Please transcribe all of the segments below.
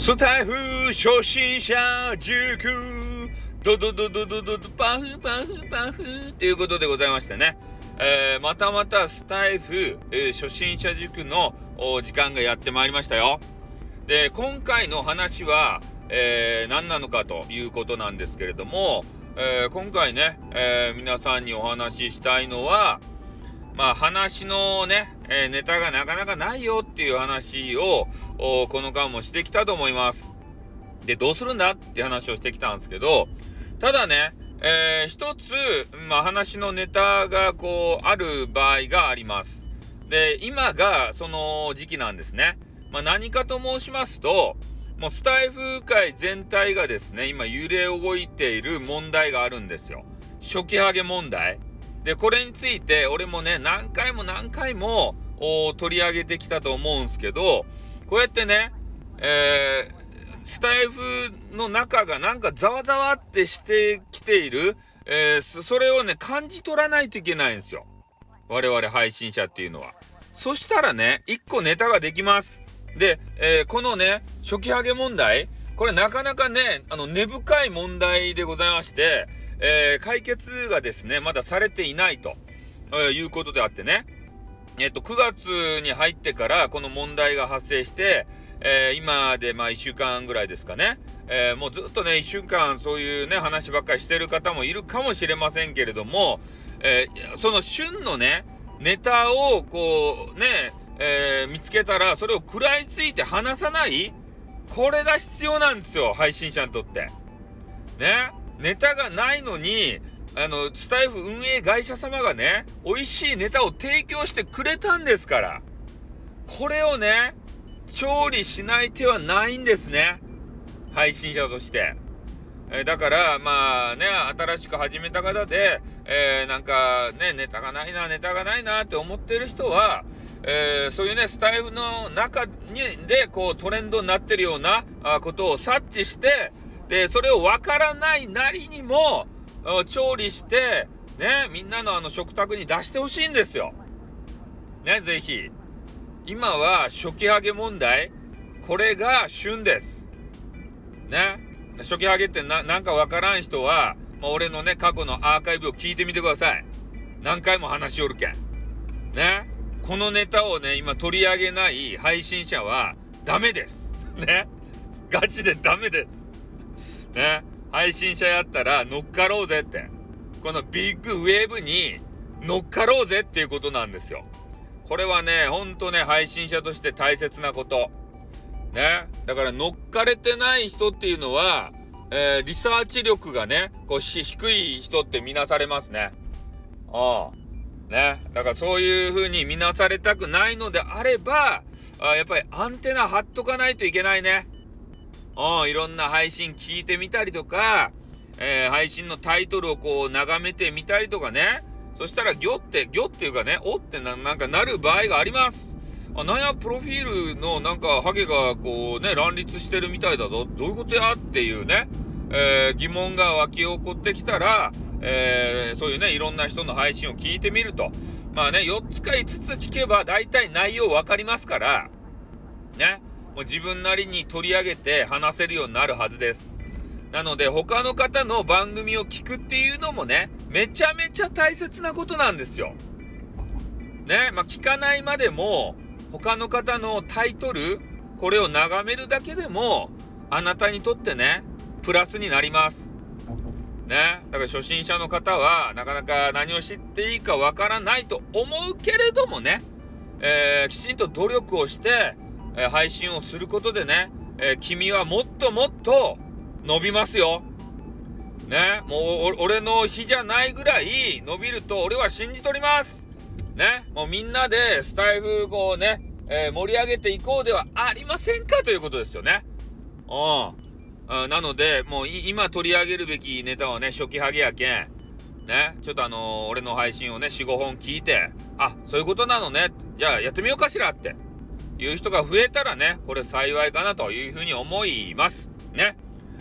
スタイフ初心者塾。ドドドドドドド。パフパフパフということでございましてね、えー、またまたスタイフ、えー、初心者塾の時間がやってまいりましたよ。で、今回の話は、えー、何なのかということなんですけれども、え、今回ね、え、皆さんにお話ししたいのは、まあ話のね、えー、ネタがなかなかないよっていう話を、この間もしてきたと思います。で、どうするんだって話をしてきたんですけど、ただね、えー、一つ、まあ話のネタがこう、ある場合があります。で、今がその時期なんですね。まあ何かと申しますと、もうスタイフ界全体がですね、今揺れ動いている問題があるんですよ。初期ハゲ問題。で、これについて、俺もね、何回も何回も取り上げてきたと思うんですけど、こうやってね、えー、スタイフの中がなんかざわざわってしてきている、えー、それをね、感じ取らないといけないんですよ。我々配信者っていうのは。そしたらね、一個ネタができます。で、えー、このね、初期ハゲ問題、これなかなかね、あの、根深い問題でございまして、えー、解決がですね、まだされていないと、え、いうことであってね、えっと、9月に入ってからこの問題が発生して、えー、今でまあ1週間ぐらいですかね、えー、もうずっとね、1週間そういうね、話ばっかりしてる方もいるかもしれませんけれども、えー、その旬のね、ネタをこうね、え見つけたら、それを食らいついて話さないこれが必要なんですよ、配信者にとって。ね。ネタがないのに、あの、スタイフ運営会社様がね、美味しいネタを提供してくれたんですから。これをね、調理しない手はないんですね。配信者として。え、だから、まあね、新しく始めた方で、えー、なんかね、ネタがないな、ネタがないなって思ってる人は、えー、そういうね、スタイフの中に、で、こう、トレンドになってるようなあことを察知して、で、それをわからないなりにも、調理して、ね、みんなのあの食卓に出してほしいんですよ。ね、ぜひ。今は初期ハゲ問題、これが旬です。ね。初期ハゲってな、なんかわからん人は、まあ、俺のね、過去のアーカイブを聞いてみてください。何回も話しおるけん。ね。このネタをね、今取り上げない配信者はダメです。ね。ガチでダメです。ね、配信者やったら乗っかろうぜって。このビッグウェーブに乗っかろうぜっていうことなんですよ。これはね、ほんとね、配信者として大切なこと。ね。だから乗っかれてない人っていうのは、えー、リサーチ力がね、こうし低い人って見なされますね。ああ。ね。だからそういう風に見なされたくないのであれば、あやっぱりアンテナ張っとかないといけないね。うん、いろんな配信聞いてみたりとか、えー、配信のタイトルをこう眺めてみたりとかね。そしたら、ギョって、ギョっていうかね、おってななんかなる場合があります。あ、なんや、プロフィールのなんか、ハゲがこうね、乱立してるみたいだぞ。どういうことやっていうね、えー、疑問が湧き起こってきたら、えー、そういうね、いろんな人の配信を聞いてみると。まあね、4つか5つ聞けば大体内容わかりますから、ね。もう自分なりに取り上げて話せるようになるはずです。なので他の方の番組を聞くっていうのもね、めちゃめちゃ大切なことなんですよ。ね、まあ、聞かないまでも他の方のタイトル、これを眺めるだけでもあなたにとってね、プラスになります。ね、だから初心者の方はなかなか何を知っていいかわからないと思うけれどもね、えー、きちんと努力をしてえ配信をすることでね、え君はもっともっと伸びますよ。ね、もう俺の日じゃないぐらい伸びると俺は信じとります。ね、もうみんなでスタイフをね、えー、盛り上げていこうではありませんか？ということですよね。うん。なので、もう今取り上げるべきネタはね、初期ハゲやけん。ね、ちょっとあのー、俺の配信をね、4、5本聞いて、あ、そういうことなのね。じゃあやってみようかしらって。いう人が増えたらね、これ幸いかなというふうに思います。ね。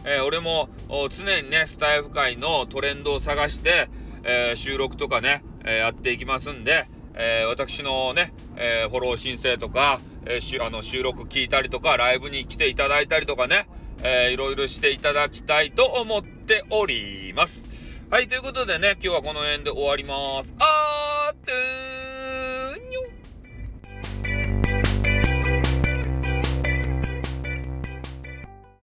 えー、俺も常にね、スタイフ界のトレンドを探して、えー、収録とかね、えー、やっていきますんで、え私のね、えフォロー申請とか、え、しあの収録聞いたりとか、ライブに来ていただいたりとかね、えー、いろいろしていただきたいと思っております。はい、ということでね、今日はこの辺で終わります。あーってー